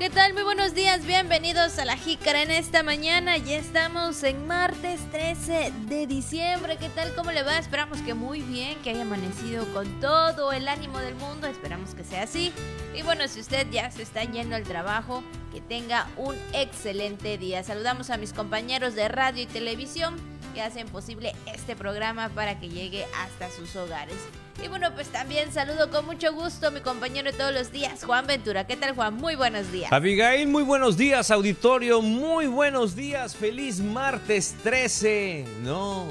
¿Qué tal? Muy buenos días, bienvenidos a la Jícara en esta mañana. Ya estamos en martes 13 de diciembre. ¿Qué tal? ¿Cómo le va? Esperamos que muy bien, que haya amanecido con todo el ánimo del mundo. Esperamos que sea así. Y bueno, si usted ya se está yendo al trabajo, que tenga un excelente día. Saludamos a mis compañeros de radio y televisión que hacen posible este programa para que llegue hasta sus hogares. Y bueno, pues también saludo con mucho gusto a mi compañero de todos los días, Juan Ventura. ¿Qué tal, Juan? Muy buenos días. Abigail, muy buenos días, auditorio. Muy buenos días. Feliz martes 13. No.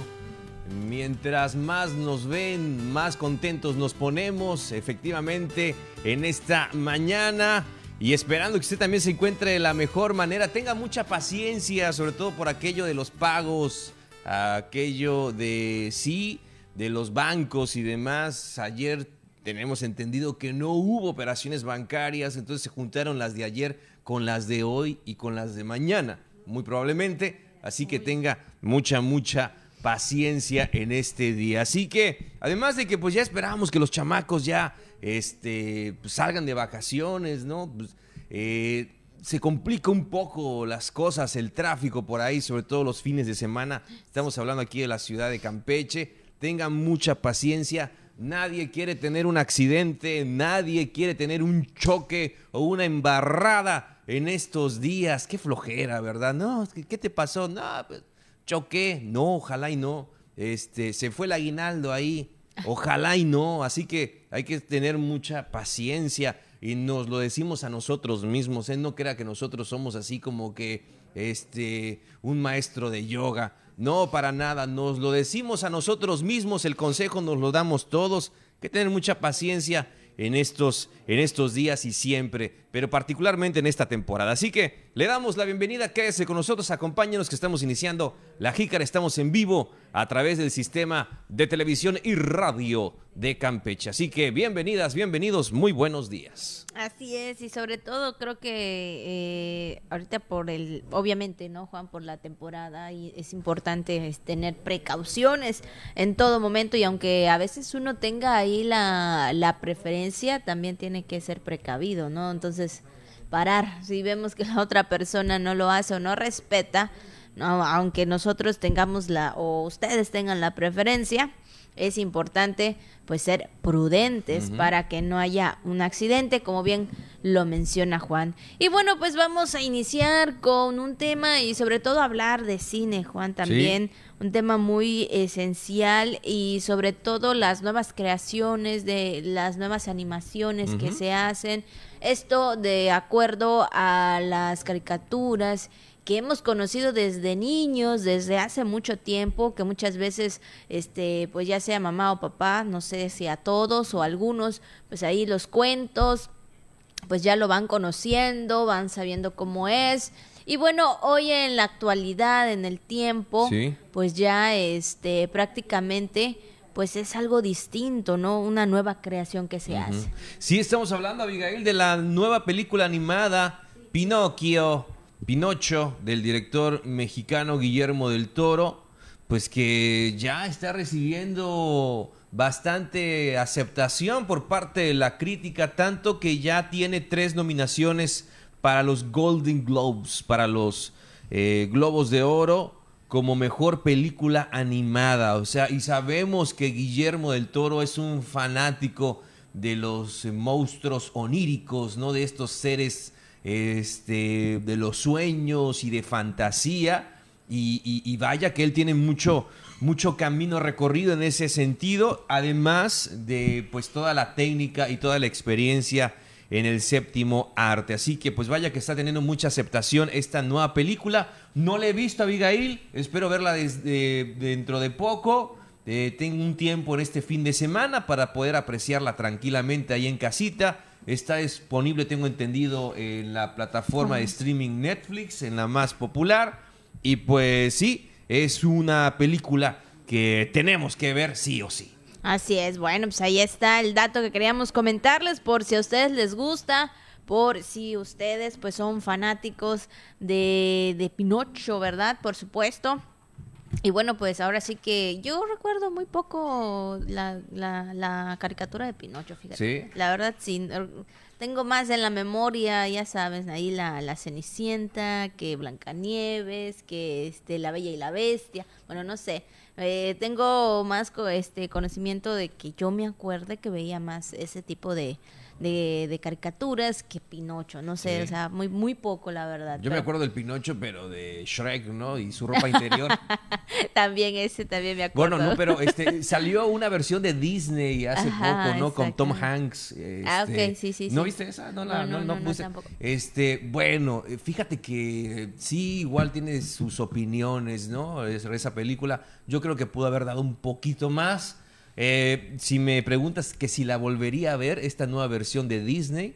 Mientras más nos ven, más contentos nos ponemos, efectivamente, en esta mañana. Y esperando que usted también se encuentre de la mejor manera. Tenga mucha paciencia, sobre todo por aquello de los pagos, aquello de sí de los bancos y demás. Ayer tenemos entendido que no hubo operaciones bancarias, entonces se juntaron las de ayer con las de hoy y con las de mañana, muy probablemente. Así que tenga mucha, mucha paciencia en este día. Así que, además de que pues ya esperábamos que los chamacos ya este, pues, salgan de vacaciones, ¿no? Pues, eh, se complica un poco las cosas, el tráfico por ahí, sobre todo los fines de semana. Estamos hablando aquí de la ciudad de Campeche tengan mucha paciencia. Nadie quiere tener un accidente, nadie quiere tener un choque o una embarrada en estos días. Qué flojera, ¿verdad? No, ¿qué te pasó? No, pues choqué. No, ojalá y no. Este, se fue el aguinaldo ahí. Ojalá y no. Así que hay que tener mucha paciencia y nos lo decimos a nosotros mismos. Él ¿eh? no crea que nosotros somos así como que este un maestro de yoga. No, para nada. Nos lo decimos a nosotros mismos, el consejo nos lo damos todos. Que tener mucha paciencia en estos, en estos días y siempre, pero particularmente en esta temporada. Así que le damos la bienvenida, quédese con nosotros, acompáñenos que estamos iniciando La Jícara, estamos en vivo a través del sistema de televisión y radio de Campeche. Así que bienvenidas, bienvenidos, muy buenos días. Así es, y sobre todo creo que eh, ahorita por el, obviamente, ¿no, Juan? Por la temporada y es importante tener precauciones en todo momento y aunque a veces uno tenga ahí la, la preferencia, también tiene que ser precavido, ¿no? Entonces, parar, si vemos que la otra persona no lo hace o no respeta, no, aunque nosotros tengamos la o ustedes tengan la preferencia, es importante pues ser prudentes para que no haya un accidente, como bien lo menciona Juan. Y bueno, pues vamos a iniciar con un tema y sobre todo hablar de cine, Juan, también. Un tema muy esencial y sobre todo las nuevas creaciones de las nuevas animaciones que se hacen. Esto de acuerdo a las caricaturas que hemos conocido desde niños, desde hace mucho tiempo, que muchas veces, este, pues ya sea mamá o papá, no sé si a todos o a algunos, pues ahí los cuentos, pues ya lo van conociendo, van sabiendo cómo es. Y bueno, hoy en la actualidad, en el tiempo, pues ya este prácticamente pues es algo distinto, ¿no? Una nueva creación que se hace. Sí, estamos hablando, Abigail, de la nueva película animada Pinocchio Pinocho del director mexicano Guillermo del Toro, pues que ya está recibiendo bastante aceptación por parte de la crítica, tanto que ya tiene tres nominaciones para los Golden Globes, para los eh, Globos de Oro como mejor película animada. O sea, y sabemos que Guillermo del Toro es un fanático de los monstruos oníricos, ¿no? De estos seres este, de los sueños y de fantasía. Y, vaya que él tiene mucho, mucho camino recorrido en ese sentido, además de pues toda la técnica y toda la experiencia en el séptimo arte. Así que pues vaya que está teniendo mucha aceptación esta nueva película. No la he visto, Abigail, espero verla desde dentro de poco. Eh, tengo un tiempo en este fin de semana para poder apreciarla tranquilamente ahí en casita. Está disponible, tengo entendido, en la plataforma de streaming Netflix, en la más popular. Y pues sí, es una película que tenemos que ver sí o sí. Así es, bueno, pues ahí está el dato que queríamos comentarles por si a ustedes les gusta, por si ustedes pues son fanáticos de, de Pinocho, ¿verdad? Por supuesto. Y bueno, pues ahora sí que yo recuerdo muy poco la, la, caricatura de Pinocho, fíjate. La verdad, sí. tengo más en la memoria, ya sabes, ahí la, la Cenicienta, que Blancanieves, que este, La Bella y la Bestia, bueno, no sé. Eh, tengo más este conocimiento de que yo me acuerde que veía más ese tipo de, de, caricaturas que Pinocho, no sé, o sea, muy, muy poco la verdad. Yo me acuerdo del Pinocho, pero de Shrek, ¿no? Y su ropa interior. también ese, también me acuerdo. Bueno, no, pero este, salió una versión de Disney hace poco, ¿no? Con Tom Hanks. ah, ok, este, sí, sí. ¿No viste esa? No, no, no, no, puse. Este, bueno, fíjate que sí, igual tiene sus opiniones, ¿no? esa película. Yo creo que pudo haber dado un poquito más eh, si me preguntas que si la volvería a ver, esta nueva versión de Disney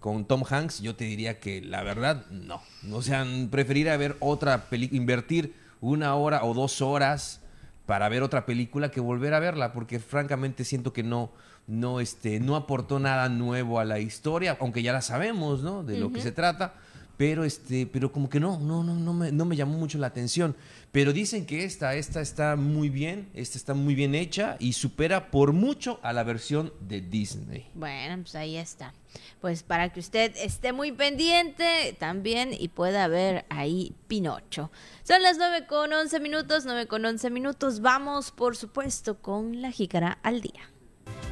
con Tom Hanks, yo te diría que la verdad, no. O sea, preferiría ver otra película, invertir una hora o dos horas para ver otra película que volver a verla, porque francamente siento que no, no, este, no aportó nada nuevo a la historia, aunque ya la sabemos, ¿no? De lo que se trata pero este, pero como que no, no, no, no me, no me llamó mucho la atención. Pero dicen que esta, esta está muy bien, esta está muy bien hecha y supera por mucho a la versión de Disney. Bueno, pues ahí está. Pues para que usted esté muy pendiente también y pueda ver ahí Pinocho. Son las 9 con 11 minutos, 9 con 11 minutos. Vamos, por supuesto, con la jícara al día.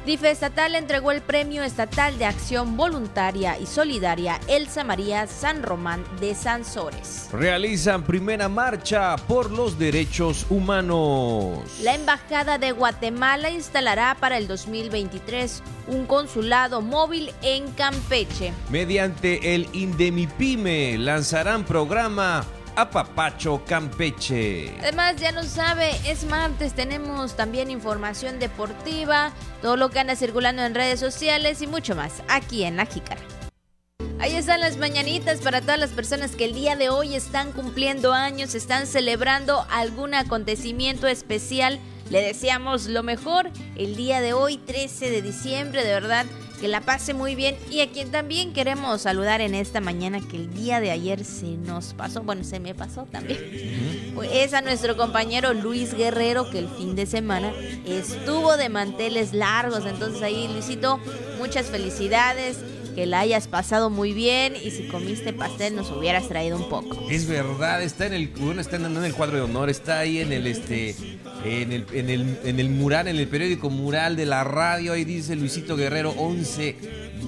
DIFE Estatal entregó el Premio Estatal de Acción Voluntaria y Solidaria Elsa María San Román de Sansores. Realizan primera marcha por los derechos humanos. La Embajada de Guatemala instalará para el 2023 un consulado móvil en Campeche. Mediante el Indemipime lanzarán programa Apapacho Campeche. Además, ya no sabe, es martes, tenemos también información deportiva, todo lo que anda circulando en redes sociales y mucho más aquí en La Jícara. Ahí están las mañanitas para todas las personas que el día de hoy están cumpliendo años, están celebrando algún acontecimiento especial. Le deseamos lo mejor el día de hoy, 13 de diciembre, de verdad que la pase muy bien y a quien también queremos saludar en esta mañana que el día de ayer se nos pasó, bueno, se me pasó también. Pues es a nuestro compañero Luis Guerrero que el fin de semana estuvo de manteles largos, entonces ahí Luisito, muchas felicidades que la hayas pasado muy bien y si comiste pastel nos hubieras traído un poco. Es verdad, está en el bueno, está en el cuadro de honor, está ahí en el este en el, en el, en el mural, en el periódico mural de la radio, ahí dice Luisito Guerrero 11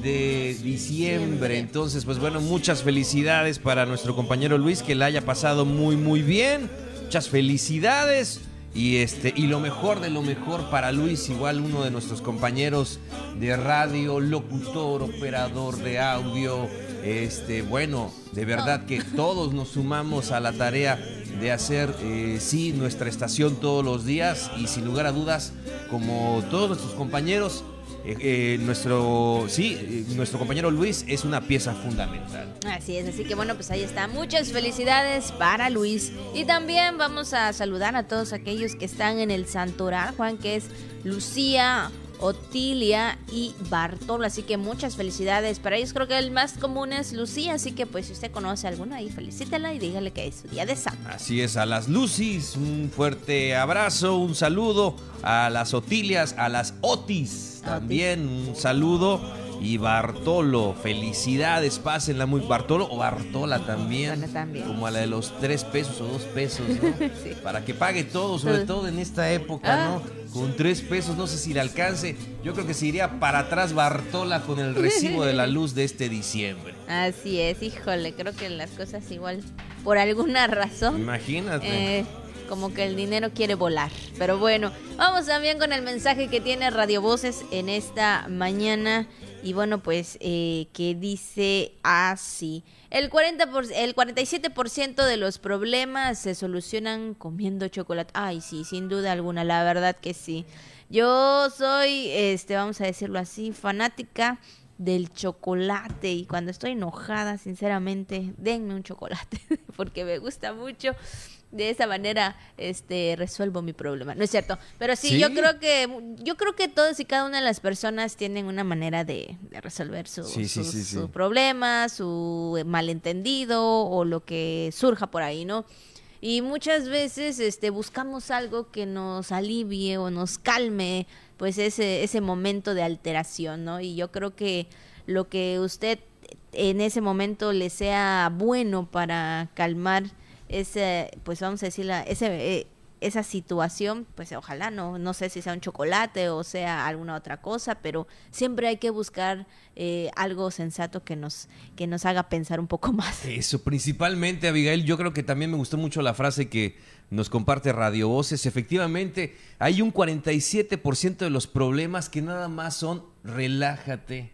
de diciembre. Entonces, pues bueno, muchas felicidades para nuestro compañero Luis, que la haya pasado muy muy bien. Muchas felicidades. Y, este, y lo mejor de lo mejor para Luis, igual uno de nuestros compañeros de radio, locutor, operador de audio. Este, bueno, de verdad que todos nos sumamos a la tarea de hacer, eh, sí, nuestra estación todos los días y sin lugar a dudas, como todos nuestros compañeros, eh, eh, nuestro, sí, nuestro compañero Luis es una pieza fundamental. Así es, así que bueno, pues ahí está. Muchas felicidades para Luis. Y también vamos a saludar a todos aquellos que están en el Santoral, Juan, que es Lucía, Otilia y Bartolo. Así que muchas felicidades para ellos. Creo que el más común es Lucía. Así que pues si usted conoce a alguna ahí, felicítela y dígale que es su día de santo. Así es, a las Lucis, un fuerte abrazo, un saludo. A las Otilias, a las Otis, también un saludo. Y Bartolo, felicidades, pásenla muy. Bartolo o Bartola también, también. Como a la de los tres pesos o dos pesos, ¿no? Para que pague todo, sobre todo en esta época, ¿no? Ah. Con tres pesos, no sé si le alcance. Yo creo que se iría para atrás Bartola con el recibo de la luz de este diciembre. Así es, híjole, creo que las cosas igual, por alguna razón. Imagínate. Eh, como que el dinero quiere volar. Pero bueno, vamos también con el mensaje que tiene Radio Voces en esta mañana. Y bueno, pues eh, que dice así. El, 40 el 47% de los problemas se solucionan comiendo chocolate. Ay, sí, sin duda alguna, la verdad que sí. Yo soy, este, vamos a decirlo así, fanática del chocolate y cuando estoy enojada, sinceramente, denme un chocolate porque me gusta mucho de esa manera este resuelvo mi problema. No es cierto, pero sí, yo creo que yo creo que todos y cada una de las personas tienen una manera de, resolver su, su, problema, su malentendido o lo que surja por ahí, ¿no? Y muchas veces este buscamos algo que nos alivie o nos calme pues ese ese momento de alteración, ¿no? Y yo creo que lo que usted en ese momento le sea bueno para calmar ese, pues vamos a decir, ese, eh, esa situación, pues ojalá no, no sé si sea un chocolate o sea alguna otra cosa, pero siempre hay que buscar eh, algo sensato que nos, que nos haga pensar un poco más. Eso, principalmente, Abigail, yo creo que también me gustó mucho la frase que nos comparte Radio Voces. Efectivamente, hay un 47% de los problemas que nada más son relájate,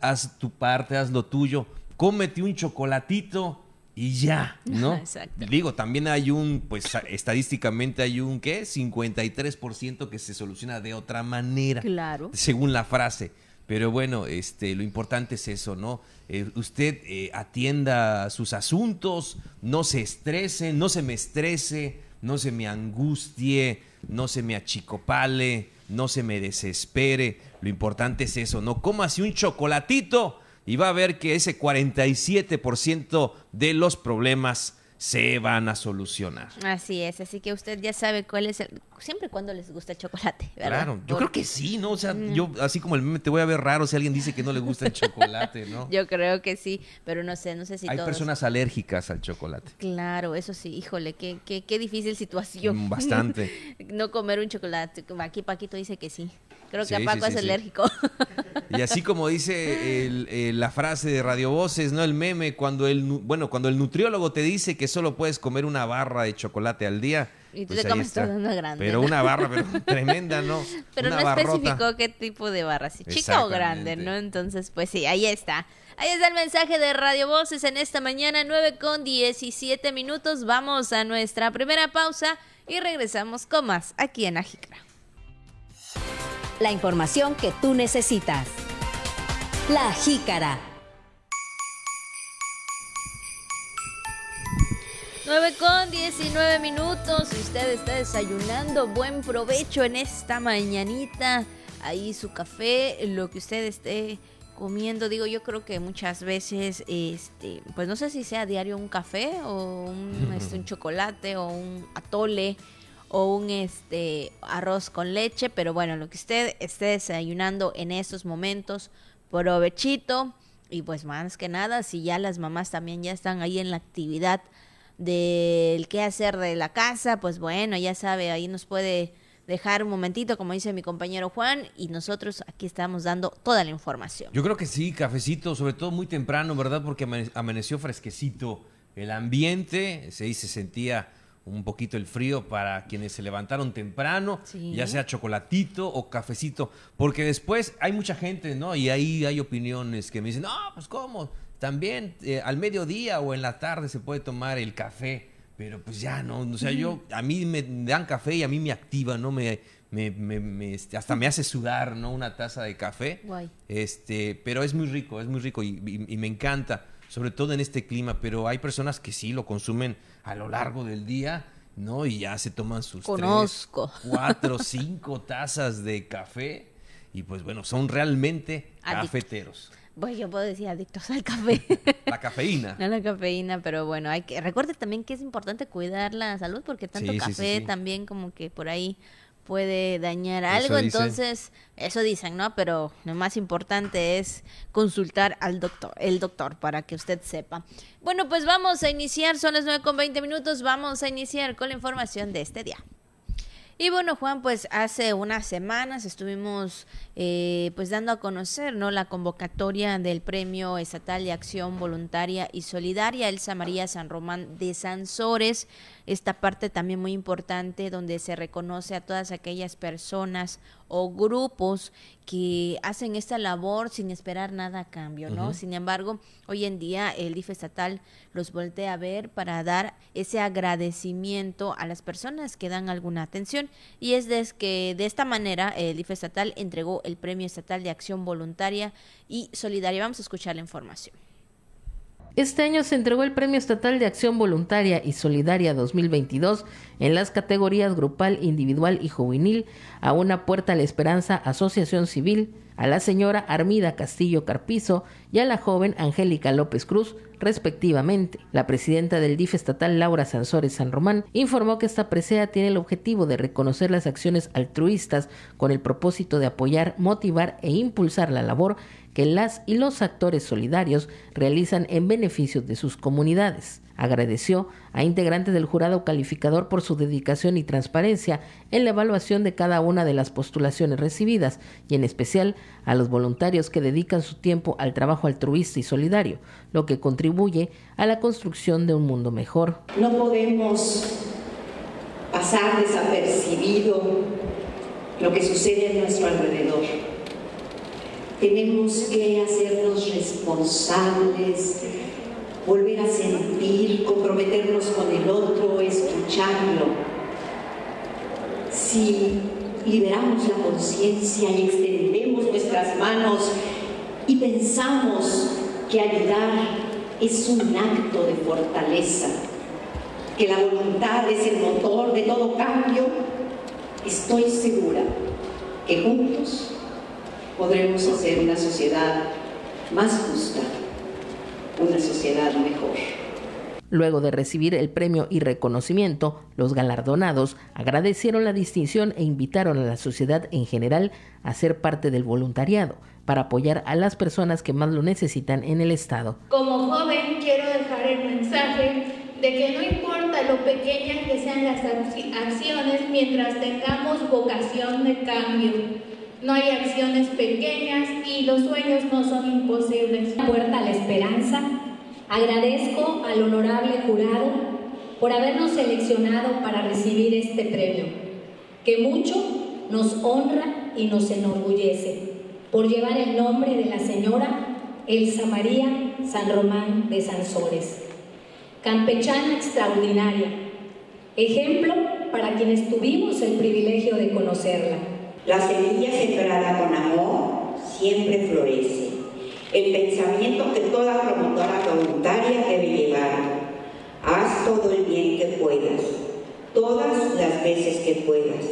haz tu parte, haz lo tuyo, cómete un chocolatito y ya, ¿no? Exacto. Digo, también hay un, pues estadísticamente hay un, ¿qué? 53% que se soluciona de otra manera. Claro. Según la frase. Pero bueno, este, lo importante es eso, ¿no? Eh, usted eh, atienda sus asuntos, no se estrese, no se me estrese, no se me angustie, no se me achicopale, no se me desespere. Lo importante es eso, ¿no? Coma así un chocolatito y va a ver que ese 47% de los problemas se van a solucionar. Así es, así que usted ya sabe cuál es el... Siempre cuando les gusta el chocolate, ¿verdad? Claro, yo creo que sí, ¿no? O sea, mm. yo así como el meme te voy a ver raro si alguien dice que no le gusta el chocolate, ¿no? yo creo que sí, pero no sé, no sé si Hay personas alérgicas al chocolate. Claro, eso sí, híjole, qué, qué, qué difícil situación. Bastante. no comer un chocolate. Aquí Paquito dice que sí. Creo que a Paco es alérgico. Y así como dice la frase de Radio Voces, ¿no? El meme, cuando el, bueno, cuando el nutriólogo te dice que solo puedes comer una barra de chocolate al día. Y tú pues te comes toda una grande. Pero una barra, pero tremenda, ¿no? Pero no especificó qué tipo de barra, si chica o grande, ¿no? Entonces, pues sí, ahí está. Ahí está el mensaje de Radio Voces en esta mañana, 9 con 17 minutos. Vamos a nuestra primera pausa y regresamos con más aquí en Ajicara la información que tú necesitas. La jícara. 9 con 19 minutos. Si usted está desayunando, buen provecho en esta mañanita. Ahí su café, lo que usted esté comiendo. Digo, yo creo que muchas veces, este, pues no sé si sea diario un café o un, este, un chocolate o un atole o un este arroz con leche, pero bueno, lo que usted esté desayunando en estos momentos, provechito y pues más que nada, si ya las mamás también ya están ahí en la actividad del qué hacer de la casa, pues bueno, ya sabe, ahí nos puede dejar un momentito, como dice mi compañero Juan, y nosotros aquí estamos dando toda la información. Yo creo que sí, cafecito, sobre todo muy temprano, ¿verdad? Porque amaneció fresquecito el ambiente, se, se sentía un poquito el frío para quienes se levantaron temprano, ya sea chocolatito o cafecito, porque después hay mucha gente, ¿no? Y ahí hay opiniones que me dicen, no, pues cómo, también eh, al mediodía o en la tarde se puede tomar el café, pero pues ya no, o sea, yo, a mí me dan café y a mí me activa, ¿no? Me, me, este, hasta me hace sudar, ¿no? Una taza de café. Este, pero es muy rico, es muy rico y me encanta sobre todo en este clima, pero hay personas que sí lo consumen a lo largo del día, ¿no? Y ya se toman sus Conozco. cuatro, cinco tazas de café y pues bueno, son realmente cafeteros. Pues yo puedo decir adictos al café. La cafeína. A la cafeína, pero bueno, hay que recuerde también que es importante cuidar la salud porque tanto café también como que por ahí puede dañar algo, entonces eso dicen, ¿no? Pero lo más importante es consultar al doctor, el doctor, para que usted sepa. Bueno, pues vamos a iniciar, son las 9 con 20 minutos, vamos a iniciar con la información de este día. Y bueno, Juan, pues hace unas semanas estuvimos eh, pues dando a conocer no la convocatoria del Premio Estatal de Acción Voluntaria y Solidaria Elsa María San Román de Sansores esta parte también muy importante donde se reconoce a todas aquellas personas o grupos que hacen esta labor sin esperar nada a cambio, ¿no? Sin embargo, hoy en día el DIF estatal los voltea a ver para dar ese agradecimiento a las personas que dan alguna atención y es de que de esta manera el DIF estatal entregó el Premio Estatal de Acción Voluntaria y Solidaria. Vamos a escuchar la información. Este año se entregó el Premio Estatal de Acción Voluntaria y Solidaria 2022 en las categorías grupal, individual y juvenil a Una Puerta a la Esperanza Asociación Civil, a la señora Armida Castillo Carpizo y a la joven Angélica López Cruz, respectivamente. La presidenta del DIF estatal, Laura Sansores San Román, informó que esta presea tiene el objetivo de reconocer las acciones altruistas con el propósito de apoyar, motivar e impulsar la labor que las y los actores solidarios realizan en beneficio de sus comunidades. Agradeció a integrantes del jurado calificador por su dedicación y transparencia en la evaluación de cada una de las postulaciones recibidas y en especial a los voluntarios que dedican su tiempo al trabajo altruista y solidario, lo que contribuye a la construcción de un mundo mejor. No podemos pasar desapercibido lo que sucede en nuestro alrededor. Tenemos que hacernos responsables volver a sentir, comprometernos con el otro, escucharlo. Si liberamos la conciencia y extendemos nuestras manos y pensamos que ayudar es un acto de fortaleza, que la voluntad es el motor de todo cambio, estoy segura que juntos podremos hacer una sociedad más justa una sociedad mejor. Luego de recibir el premio y reconocimiento, los galardonados agradecieron la distinción e invitaron a la sociedad en general a ser parte del voluntariado para apoyar a las personas que más lo necesitan en el Estado. Como joven quiero dejar el mensaje de que no importa lo pequeñas que sean las acciones mientras tengamos vocación de cambio. No hay acciones pequeñas y los sueños no son imposibles. Puerta a la esperanza. Agradezco al honorable jurado por habernos seleccionado para recibir este premio, que mucho nos honra y nos enorgullece por llevar el nombre de la señora Elsa María San Román de Sansores, campechana extraordinaria, ejemplo para quienes tuvimos el privilegio de conocerla la semilla sembrada con amor siempre florece. El pensamiento que toda promotora voluntaria debe llevar. Haz todo el bien que puedas, todas las veces que puedas,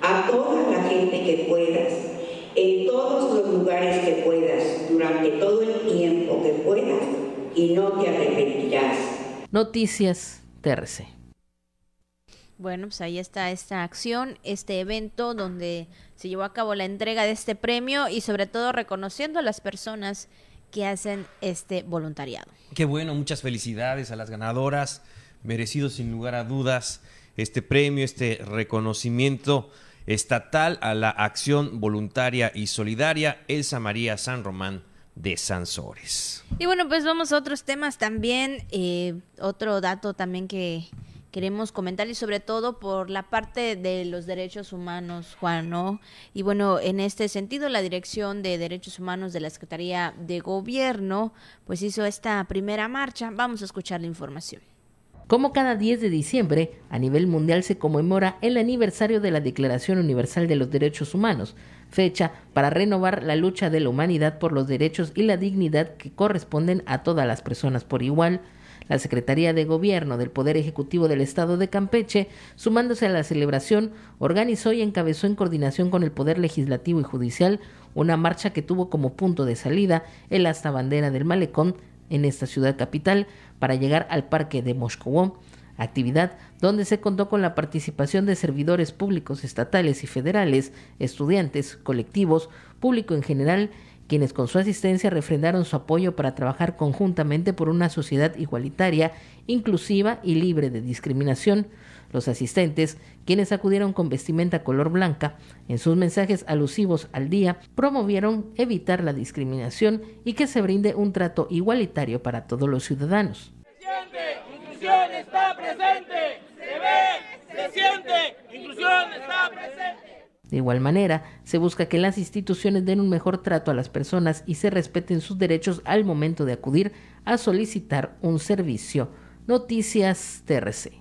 a toda la gente que puedas, en todos los lugares que puedas, durante todo el tiempo que puedas, y no te arrepentirás. Noticias TRC. Bueno, pues ahí está esta acción, este evento donde se llevó a cabo la entrega de este premio y sobre todo reconociendo a las personas que hacen este voluntariado. Qué bueno, muchas felicidades a las ganadoras, merecido sin lugar a dudas este premio, este reconocimiento estatal a la acción voluntaria y solidaria Elsa María San Román de Sansores. Y bueno, pues vamos a otros temas también. Eh, otro dato también que, queremos comentar y sobre todo por la parte de los derechos humanos, Juan, ¿no? Y bueno, en este sentido, la Dirección de Derechos Humanos de la Secretaría de Gobierno, pues hizo esta primera marcha. Vamos a escuchar la información. Como cada 10 de diciembre, a nivel mundial se conmemora el aniversario de la Declaración Universal de los Derechos Humanos, fecha para renovar la lucha de la humanidad por los derechos y la dignidad que corresponden a todas las personas por igual, la Secretaría de Gobierno del Poder Ejecutivo del Estado de Campeche, sumándose a la celebración, organizó y encabezó en coordinación con el Poder Legislativo y Judicial una marcha que tuvo como punto de salida el hasta bandera del Malecón en esta ciudad capital para llegar al Parque de Moscú, actividad donde se contó con la participación de servidores públicos estatales y federales, estudiantes, colectivos, público en general quienes con su asistencia refrendaron su apoyo para trabajar conjuntamente por una sociedad igualitaria, inclusiva y libre de discriminación. Los asistentes, quienes acudieron con vestimenta color blanca, en sus mensajes alusivos al día, promovieron evitar la discriminación y que se brinde un trato igualitario para todos los ciudadanos. inclusión está presente, se ve, se siente, inclusión está presente. De igual manera, se busca que las instituciones den un mejor trato a las personas y se respeten sus derechos al momento de acudir a solicitar un servicio. Noticias TRC.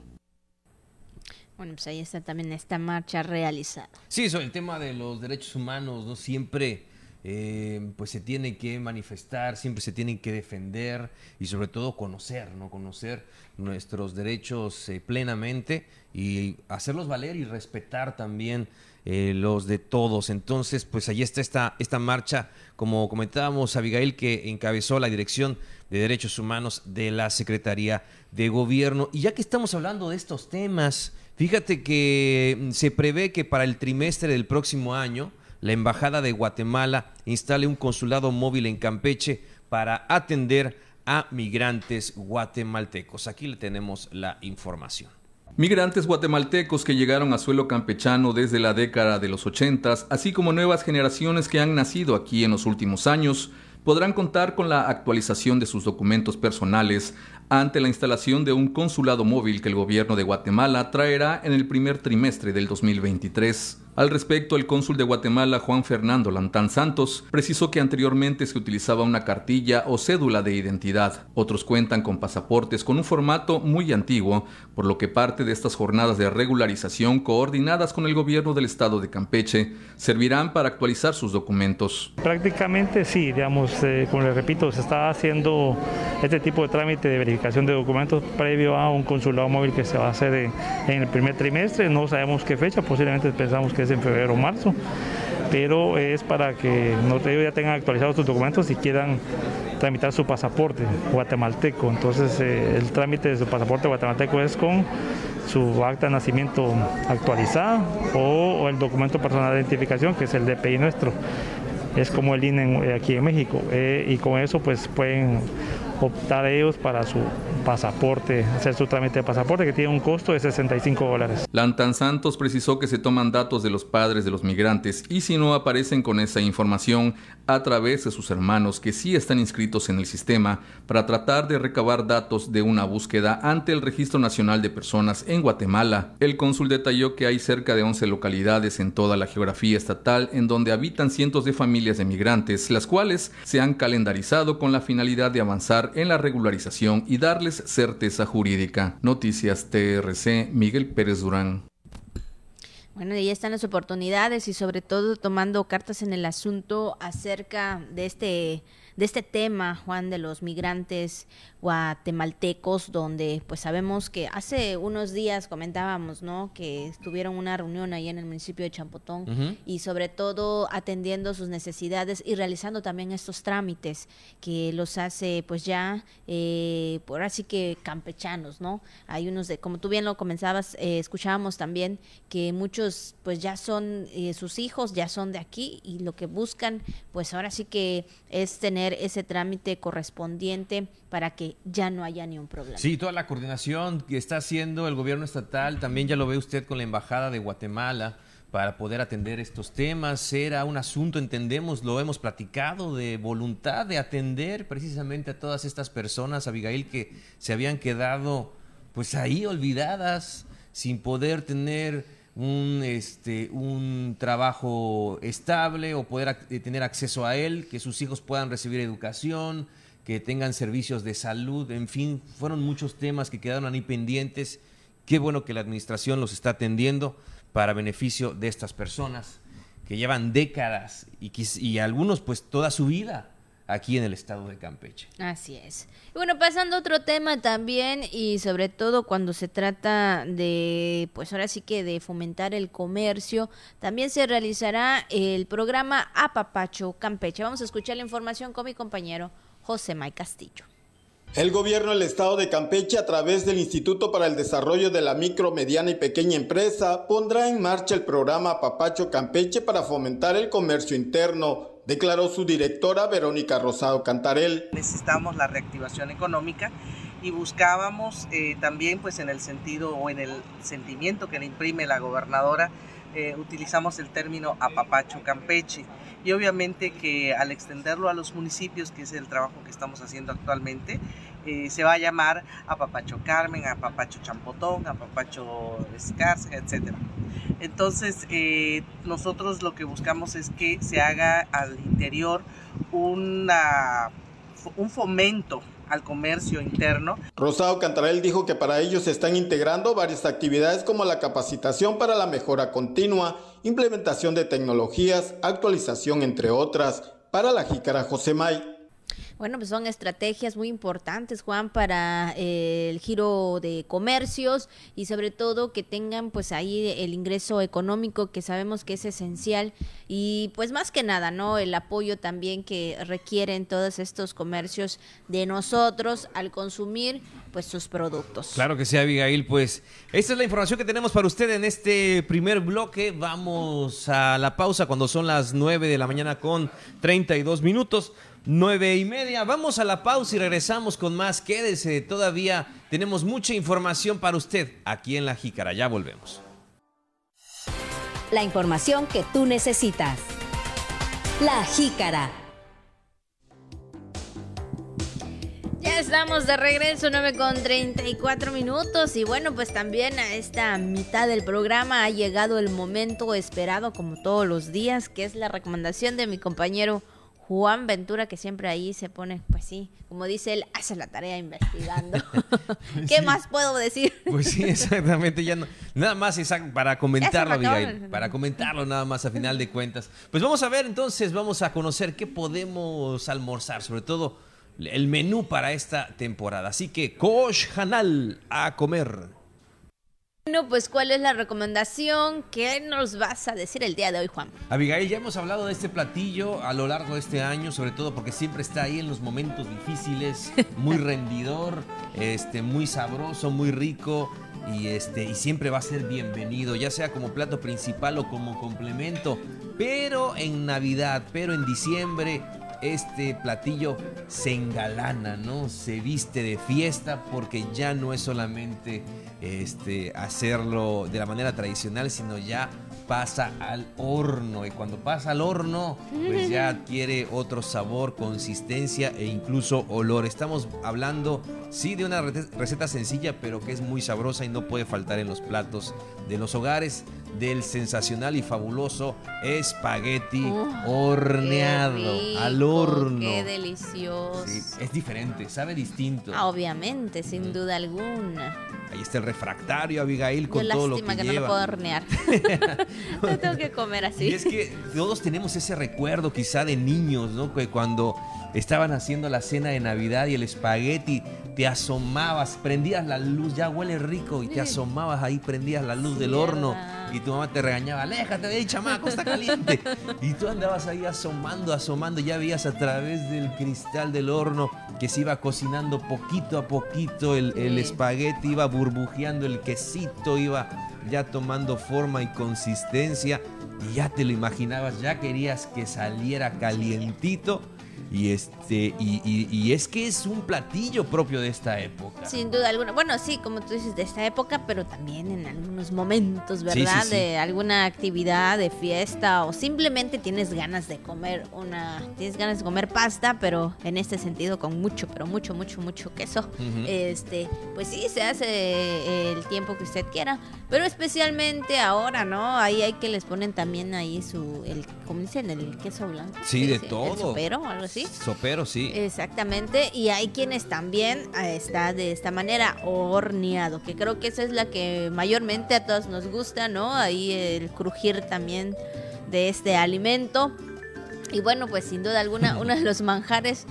Bueno, pues ahí está también esta marcha realizada. Sí, sobre el tema de los derechos humanos, ¿no? Siempre eh, pues se tiene que manifestar, siempre se tienen que defender y sobre todo conocer, ¿no? Conocer nuestros derechos eh, plenamente y hacerlos valer y respetar también eh, los de todos. Entonces, pues ahí está esta, esta marcha, como comentábamos, Abigail, que encabezó la Dirección de Derechos Humanos de la Secretaría de Gobierno. Y ya que estamos hablando de estos temas, fíjate que mm, se prevé que para el trimestre del próximo año, la Embajada de Guatemala instale un consulado móvil en Campeche para atender a migrantes guatemaltecos. Aquí le tenemos la información. Migrantes guatemaltecos que llegaron a suelo campechano desde la década de los 80, así como nuevas generaciones que han nacido aquí en los últimos años, podrán contar con la actualización de sus documentos personales ante la instalación de un consulado móvil que el gobierno de Guatemala traerá en el primer trimestre del 2023. Al respecto, el cónsul de Guatemala, Juan Fernando Lantán Santos, precisó que anteriormente se utilizaba una cartilla o cédula de identidad. Otros cuentan con pasaportes con un formato muy antiguo, por lo que parte de estas jornadas de regularización coordinadas con el gobierno del estado de Campeche servirán para actualizar sus documentos. Prácticamente sí, digamos, eh, como les repito, se está haciendo este tipo de trámite de verificación de documentos previo a un consulado móvil que se va a hacer en, en el primer trimestre. No sabemos qué fecha, posiblemente pensamos que en febrero o marzo, pero es para que no ya tengan actualizados sus documentos y quieran tramitar su pasaporte guatemalteco. Entonces eh, el trámite de su pasaporte guatemalteco es con su acta de nacimiento actualizada o, el documento personal de identificación, que es el DPI nuestro. Es como el INE aquí en México. Eh, y con eso pues pueden optar ellos para su pasaporte, hacer su trámite de pasaporte que tiene un costo de 65 dólares. Lantan Santos precisó que se toman datos de los padres de los migrantes y si no aparecen con esa información a través de sus hermanos que sí están inscritos en el sistema para tratar de recabar datos de una búsqueda ante el Registro Nacional de Personas en Guatemala. El cónsul detalló que hay cerca de 11 localidades en toda la geografía estatal en donde habitan cientos de familias de migrantes, las cuales se han calendarizado con la finalidad de avanzar en la regularización y darles certeza jurídica. Noticias TRC, Miguel Pérez Durán. Bueno, ahí están las oportunidades y sobre todo tomando cartas en el asunto acerca de este de este tema, Juan, de los migrantes guatemaltecos, donde pues sabemos que hace unos días comentábamos, ¿no? Que tuvieron una reunión ahí en el municipio de Champotón y sobre todo atendiendo sus necesidades y realizando también estos trámites que los hace pues ya, eh, por así que campechanos, ¿no? Hay unos de, como tú bien lo comenzabas, eh, escuchábamos también que muchos pues ya son, eh, sus hijos ya son de aquí y lo que buscan pues ahora sí que es tener ese trámite correspondiente para que ya no haya ni un problema. Sí, toda la coordinación que está haciendo el gobierno estatal, también ya lo ve usted con la Embajada de Guatemala para poder atender estos temas. Era un asunto, entendemos, lo hemos platicado, de voluntad de atender precisamente a todas estas personas, Abigail, que se habían quedado pues ahí olvidadas, sin poder tener un, este, un trabajo estable o poder tener acceso a él, que sus hijos puedan recibir educación, que tengan servicios de salud, en fin, fueron muchos temas que quedaron ahí pendientes. Qué bueno que la administración los está atendiendo para beneficio de estas personas que llevan décadas y, y algunos pues toda su vida aquí en el estado de Campeche. Así es. Y bueno, pasando a otro tema también y sobre todo cuando se trata de, pues ahora sí que de fomentar el comercio, también se realizará el programa Apapacho Campeche. Vamos a escuchar la información con mi compañero José May Castillo. El gobierno del estado de Campeche, a través del Instituto para el Desarrollo de la Micro, Mediana y Pequeña Empresa, pondrá en marcha el programa Papacho Campeche para fomentar el comercio interno, declaró su directora Verónica Rosado Cantarel. Necesitamos la reactivación económica y buscábamos eh, también, pues en el sentido o en el sentimiento que le imprime la gobernadora, eh, utilizamos el término apapacho campeche y obviamente que al extenderlo a los municipios, que es el trabajo que estamos haciendo actualmente, eh, se va a llamar apapacho Carmen, apapacho Champotón, apapacho Escárcega, etc. Entonces, eh, nosotros lo que buscamos es que se haga al interior un fomento al comercio interno. Rosado Cantarel dijo que para ello se están integrando varias actividades como la capacitación para la mejora continua, implementación de tecnologías, actualización, entre otras. Para la jícara José May. Bueno, pues son estrategias muy importantes, Juan, para eh, el giro de comercios y sobre todo que tengan pues ahí el ingreso económico que sabemos que es esencial y pues más que nada, ¿no? El apoyo también que requieren todos estos comercios de nosotros al consumir pues sus productos. Claro que sí, Abigail, pues esta es la información que tenemos para usted en este primer bloque. Vamos a la pausa cuando son las 9 de la mañana con 32 minutos. Nueve y media. Vamos a la pausa y regresamos con más. Quédese, todavía tenemos mucha información para usted aquí en La Jícara. Ya volvemos. La información que tú necesitas. La Jícara. Ya estamos de regreso, 9 con 34 minutos. Y bueno, pues también a esta mitad del programa ha llegado el momento esperado, como todos los días, que es la recomendación de mi compañero Juan Ventura, que siempre ahí se pone, pues sí, como dice él, hace la tarea investigando. ¿Qué más puedo decir? Pues sí, exactamente. Ya no, nada más para comentarlo, Abigail. Para comentarlo nada más a final de cuentas. Pues vamos a ver entonces, vamos a conocer qué podemos almorzar, sobre todo el menú para esta temporada. Así que, Kosh Hanal, a comer. Bueno, pues ¿cuál es la recomendación? ¿Qué nos vas a decir el día de hoy, Juan? Abigail, ya hemos hablado de este platillo a lo largo de este año, sobre todo porque siempre está ahí en los momentos difíciles, muy rendidor, este, muy sabroso, muy rico y este y siempre va a ser bienvenido, ya sea como plato principal o como complemento, pero en Navidad, pero en diciembre este platillo se engalana, ¿no? Se viste de fiesta porque ya no es solamente este, hacerlo de la manera tradicional, sino ya pasa al horno y cuando pasa al horno pues ya adquiere otro sabor, consistencia e incluso olor. Estamos hablando sí de una receta sencilla pero que es muy sabrosa y no puede faltar en los platos de los hogares del sensacional y fabuloso espagueti horneado al horno. Qué delicioso. es diferente, sabe distinto. Ah, obviamente, sin duda alguna. Ahí está el refractario, Abigail, con todo lo que, que no lo puedo hornear. no tengo que comer así. Y es que todos tenemos ese recuerdo quizá de niños, ¿no? Que cuando estaban haciendo la cena de Navidad y el espagueti, te asomabas, prendías la luz, ya huele rico, y te asomabas ahí, prendías la luz del horno y tu mamá te regañaba, aléjate de ahí, chamaco, está caliente. y tú andabas ahí asomando, asomando, ya veías a través del cristal del horno que se iba cocinando poquito a poquito el, el espagueti, iba burbujeando el quesito, iba ya tomando forma y consistencia y ya te lo imaginabas, ya querías que saliera calientito y este y, y, es que es un platillo propio de esta época. Sin duda alguna. Bueno, sí, como tú dices, de esta época, pero también en algunos momentos, ¿verdad? De alguna actividad, de fiesta o simplemente tienes ganas de comer una, tienes ganas de comer pasta, pero en este sentido con mucho, pero mucho, mucho, mucho queso. Este, pues sí, se hace el tiempo que usted quiera, pero especialmente ahora, ¿no? Ahí hay que les ponen también ahí su, el, ¿cómo dicen? El queso blanco. Sí, de todo. pero algo así. Sopero, sí. Exactamente. Y hay quienes también eh, está de esta manera horneado, que creo que esa es la que mayormente a todos nos gusta, ¿no? Ahí el crujir también de este alimento. Y bueno, pues sin duda alguna, uno de los manjares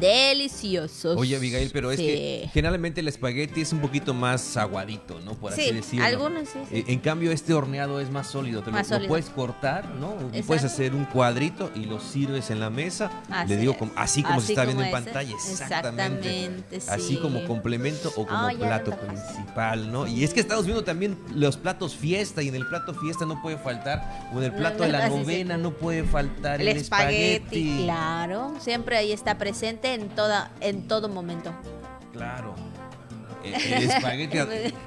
deliciosos. Oye, Abigail, pero es que generalmente el espagueti es un poquito más aguadito, ¿no? Por así decirlo. Algunos sí, eh, En cambio, este horneado es más sólido. Te lo, puedes cortar, ¿no? Puedes hacer un cuadrito y lo sirves en la mesa. Así Le digo, como, así como se está viendo en pantalla. Exactamente. Así como complemento o como plato principal, ¿no? Y es que estamos viendo también los platos fiesta y en el plato fiesta no puede faltar, o en el plato de la novena no puede faltar el, espagueti. Claro, siempre ahí está presente en, toda, en todo momento. Claro. El, espagueti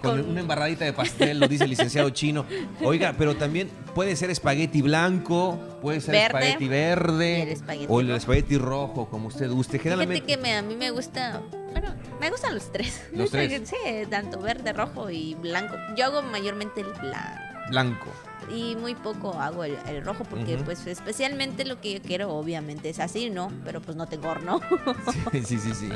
con una embarradita de pastel, lo dice el licenciado chino. Oiga, pero también puede ser espagueti blanco, puede ser espagueti verde o el espagueti rojo, como usted guste. Generalmente que me, a mí me gusta, bueno, me gustan los tres. Los tres. Sí, tanto verde, rojo y blanco. Yo hago mayormente el blanco. blanco. Y muy poco hago el, el rojo porque pues especialmente lo que yo quiero obviamente es así, ¿no? Pero pues no tengo horno. Sí, sí, sí, sí.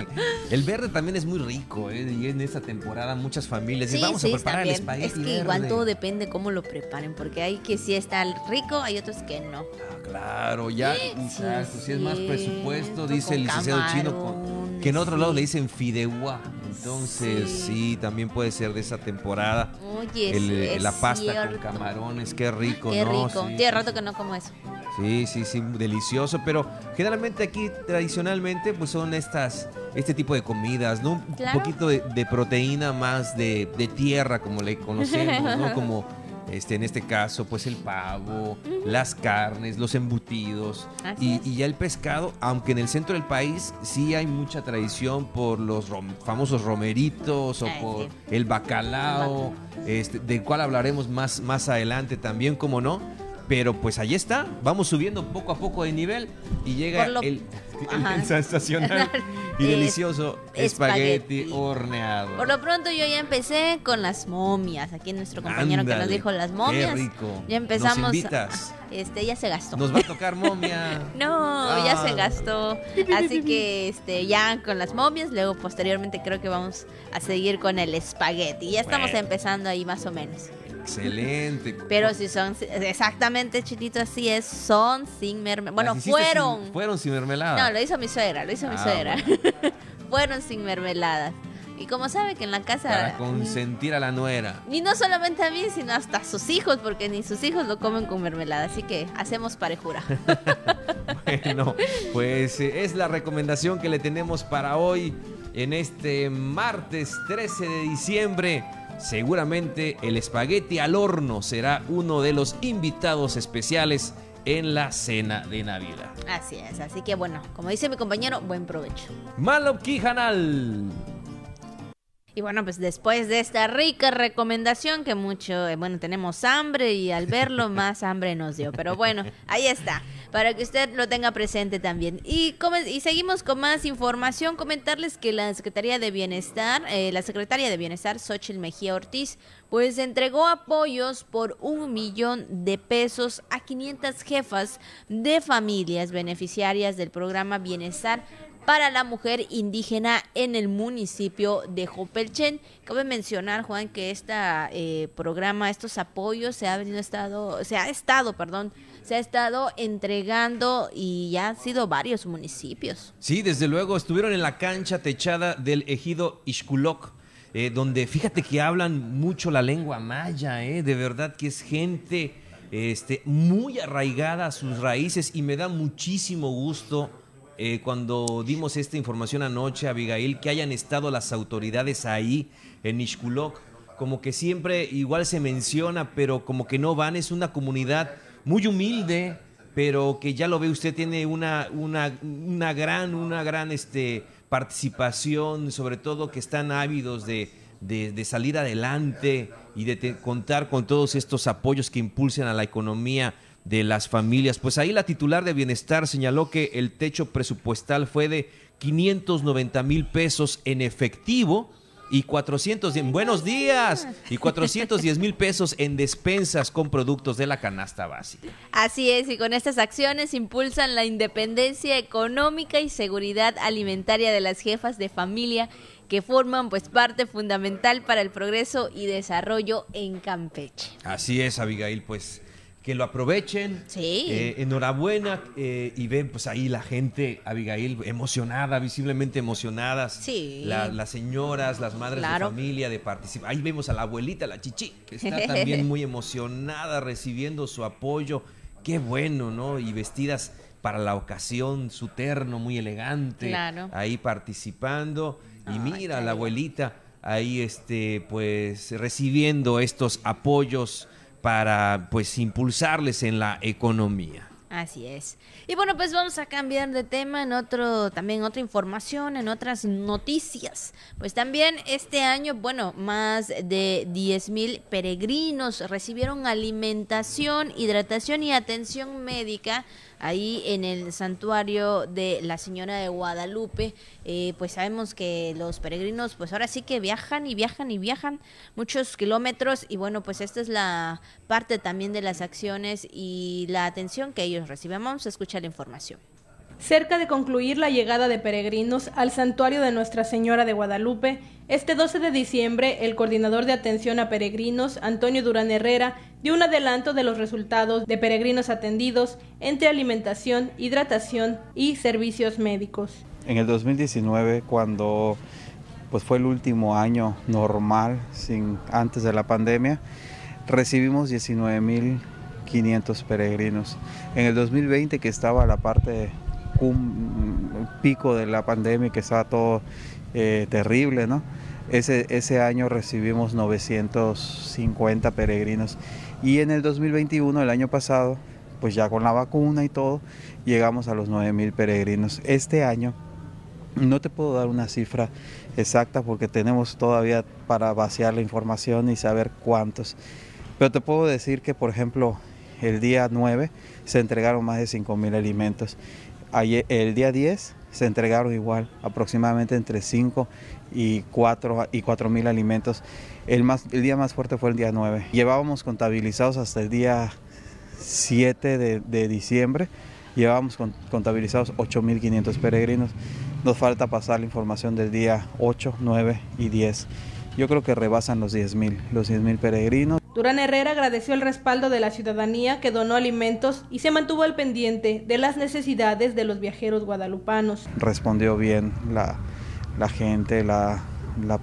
El verde también es muy rico, ¿eh? Y en esta temporada muchas familias Sí, vamos sí, a preparar el espagueti Es que igual verde". todo depende cómo lo preparen, porque hay que sí está rico, hay otros que no. Ah, Claro, ya, exacto. Si es más presupuesto, cierto, dice el licenciado chino, con- que en otro lado le dicen fideuá. Entonces, Sí. sí. también puede ser de esa temporada. Oye, El, sí, eh, es la pasta cierto. con camarones, qué rico, Qué ¿no? rico. Tiene rato que no como eso. Sí, sí, sí, delicioso, pero generalmente aquí tradicionalmente pues son estas, este tipo de comidas, ¿no? Un Claro. poquito de, de proteína más de, de tierra como le conocemos, ¿no? Como este, en este caso pues el pavo, las carnes, los embutidos y, ya el pescado, aunque en el centro del país sí hay mucha tradición por los rom- famosos romeritos o Ay, por sí. el bacalao, este, del cual hablaremos más, más adelante también, como no. Pero pues ahí está, vamos subiendo poco a poco de nivel y llega lo- el, el sensacional y Es- delicioso espagueti, espagueti. horneado. Por lo pronto yo ya empecé con las momias. Aquí nuestro compañero que nos dijo las qué momias. rico. Ya empezamos. ¿Nos invitas? Este, ya se gastó. Nos va a tocar momia. No, ya se Ah. gastó. Así que este ya con las momias, luego posteriormente creo que vamos a seguir con el espagueti. Ya estamos Bueno. empezando ahí más o menos. Excelente. Pero si son exactamente chitito así es, son sin mermelada. Bueno, fueron. sin- fueron sin mermelada. No, lo hizo mi suegra, lo hizo mi Ah, suegra. fueron sin mermelada. Y como sabe que en la casa Para consentir a la nuera. y no solamente a mí, sino hasta a sus hijos, porque ni sus hijos lo comen con mermelada. Así que hacemos parejura. Bueno, pues eh, es la recomendación que le tenemos para hoy en este martes 13 de diciembre. Seguramente el espagueti al horno será uno de los invitados especiales en la cena de Navidad. Así es. Así que bueno, como dice mi compañero, buen provecho. Malop Kijanal. Y bueno, pues después de esta rica recomendación que mucho, eh, bueno, tenemos hambre y al verlo más hambre nos dio. Pero bueno, ahí está, para que usted lo tenga presente también. Y, y seguimos con más información, comentarles que la Secretaría de Bienestar, eh, la Secretaria de Bienestar, Xochitl Mejía Ortiz, pues entregó apoyos por un millón de pesos a 500 jefas de familias beneficiarias del programa Bienestar para la mujer indígena en el municipio de Jopelchen. Cabe mencionar, Juan, que este programa, estos apoyos se ha venido estado, se ha estado, perdón, se ha estado entregando y ya han sido varios municipios. Sí, desde luego estuvieron en la cancha techada del ejido Ixculoc, eh, donde fíjate que hablan mucho la lengua maya, eh, de verdad que es gente este, muy arraigada a sus raíces y me da muchísimo gusto eh, cuando dimos esta información anoche, Abigail, que hayan estado las autoridades ahí en Ixculoc, como que siempre igual se menciona, pero como que no van, es una comunidad muy humilde, pero que ya lo ve usted, tiene una, una, una gran, una gran este, participación, sobre todo que están ávidos de, de- de salir adelante y de te- contar con todos estos apoyos que impulsen a la economía de las familias. Pues ahí la titular de Bienestar señaló que el techo presupuestal fue de 590 mil pesos en efectivo y 410, buenos días, y 410 mil pesos en despensas con productos de la canasta básica. Así es, y con estas acciones impulsan la independencia económica y seguridad alimentaria de las jefas de familia que forman pues parte fundamental para el progreso y desarrollo en Campeche. Así es, Abigail, pues que lo aprovechen. Sí. Eh, enhorabuena eh, y ven pues ahí la gente, Abigail, emocionada, visiblemente emocionadas. Sí. La- las señoras, las madres Claro. de familia, de participar. Ahí vemos a la abuelita, la chichi, que está también muy emocionada recibiendo su apoyo. Qué bueno, ¿no? Y vestidas para la ocasión, su terno muy elegante. Claro. Ahí participando. Y mira, la abuelita ahí este pues recibiendo estos apoyos para pues impulsarles en la economía. Así es. Y bueno, pues vamos a cambiar de tema en otro, también otra información, en otras noticias. Pues también este año, bueno, más de 10 mil peregrinos recibieron alimentación, hidratación y atención médica ahí en el santuario de la Señora de Guadalupe. Eh, pues sabemos que los peregrinos, pues ahora sí que viajan y viajan y viajan muchos kilómetros y bueno, pues esta es la parte también de las acciones y la atención que ellos reciben. Vamos a escuchar la información. Cerca de concluir la llegada de peregrinos al santuario de Nuestra Señora de Guadalupe, este 12 de diciembre el coordinador de atención a peregrinos, Antonio Durán Herrera, dio un adelanto de los resultados de peregrinos atendidos entre alimentación, hidratación y servicios médicos. En el 2019, cuando pues fue el último año normal sin antes de la pandemia, recibimos 19.500 peregrinos. En el 2020, que estaba la parte un pico de la pandemia que estaba todo eh, terrible, ¿no? Ese, ese año recibimos 950 peregrinos y en el 2021, el año pasado, pues ya con la vacuna y todo, llegamos a los 9000 peregrinos. Este año no te puedo dar una cifra exacta porque tenemos todavía para vaciar la información y saber cuántos. Pero te puedo decir que, por ejemplo, el día 9 se entregaron más de 5.000 alimentos el día 10 se entregaron igual aproximadamente entre 5 y 4 y mil alimentos. El, más, el día más fuerte fue el día 9. Llevábamos contabilizados hasta el día 7 de, diciembre, llevábamos contabilizados 8.500 peregrinos. Nos falta pasar la información del día 8, 9 y 10. Yo creo que rebasan los 10.000, los 10.000 peregrinos. Durán Herrera agradeció el respaldo de la ciudadanía que donó alimentos y se mantuvo al pendiente de las necesidades de los viajeros guadalupanos. Respondió bien la, gente, la,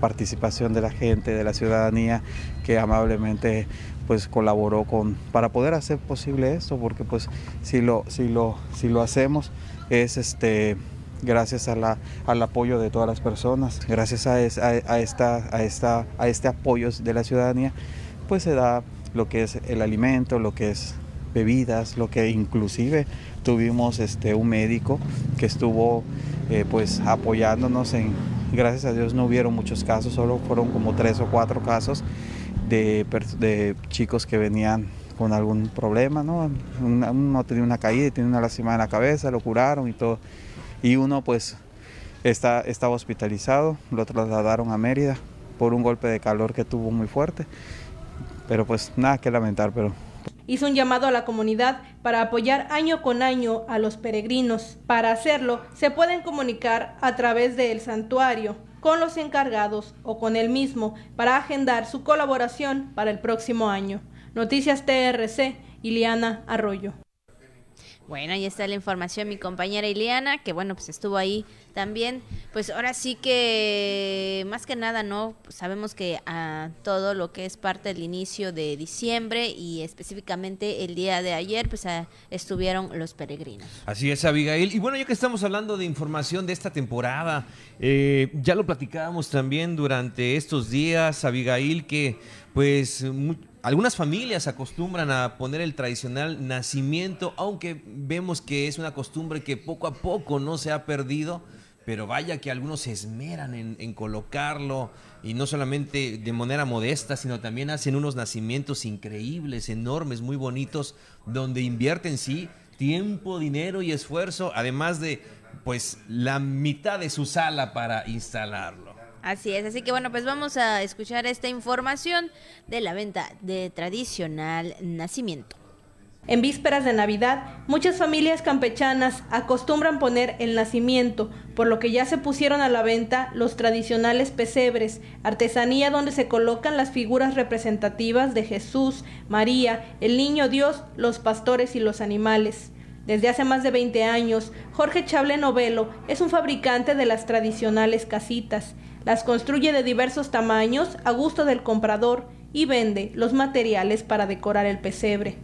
participación de la gente, de la ciudadanía que amablemente pues colaboró con para poder hacer posible esto porque pues si lo si lo si lo hacemos es este gracias a la, al apoyo de todas las personas gracias a, a, esta a esta a este apoyo de la ciudadanía pues se da lo que es el alimento, lo que es bebidas, lo que inclusive tuvimos este, un médico que estuvo eh, pues apoyándonos en, gracias a Dios no hubieron muchos casos, solo fueron como tres o cuatro casos de, de chicos que venían con algún problema, ¿no? Uno tenía una caída, tenía una lastimada en la cabeza, lo curaron y todo. Y uno pues está, estaba hospitalizado, lo trasladaron a Mérida por un golpe de calor que tuvo muy fuerte pero pues nada que lamentar, pero hizo un llamado a la comunidad para apoyar año con año a los peregrinos. Para hacerlo, se pueden comunicar a través del santuario con los encargados o con el mismo para agendar su colaboración para el próximo año. Noticias TRC, Iliana Arroyo. Bueno, ahí está la información, mi compañera Ileana, que bueno, pues estuvo ahí también. Pues ahora sí que, más que nada, ¿no? sabemos que a todo lo que es parte del inicio de diciembre y específicamente el día de ayer, pues estuvieron los peregrinos. Así es, Abigail. Y bueno, ya que estamos hablando de información de esta temporada, eh, ya lo platicábamos también durante estos días, Abigail, que pues algunas familias acostumbran a poner el tradicional nacimiento, aunque vemos que es una costumbre que poco a poco no se ha perdido, pero vaya que algunos se esmeran en, colocarlo y no solamente de manera modesta, sino también hacen unos nacimientos increíbles, enormes, muy bonitos, donde invierten sí tiempo, dinero y esfuerzo, además de pues la mitad de su sala para instalarlo. Así es, así que bueno, pues vamos a escuchar esta información de la venta de tradicional nacimiento. En vísperas de Navidad, muchas familias campechanas acostumbran poner el nacimiento, por lo que ya se pusieron a la venta los tradicionales pesebres, artesanía donde se colocan las figuras representativas de Jesús, María, el Niño Dios, los pastores y los animales. Desde hace más de 20 años, Jorge Chable Novelo es un fabricante de las tradicionales casitas. Las construye de diversos tamaños a gusto del comprador y vende los materiales para decorar el pesebre.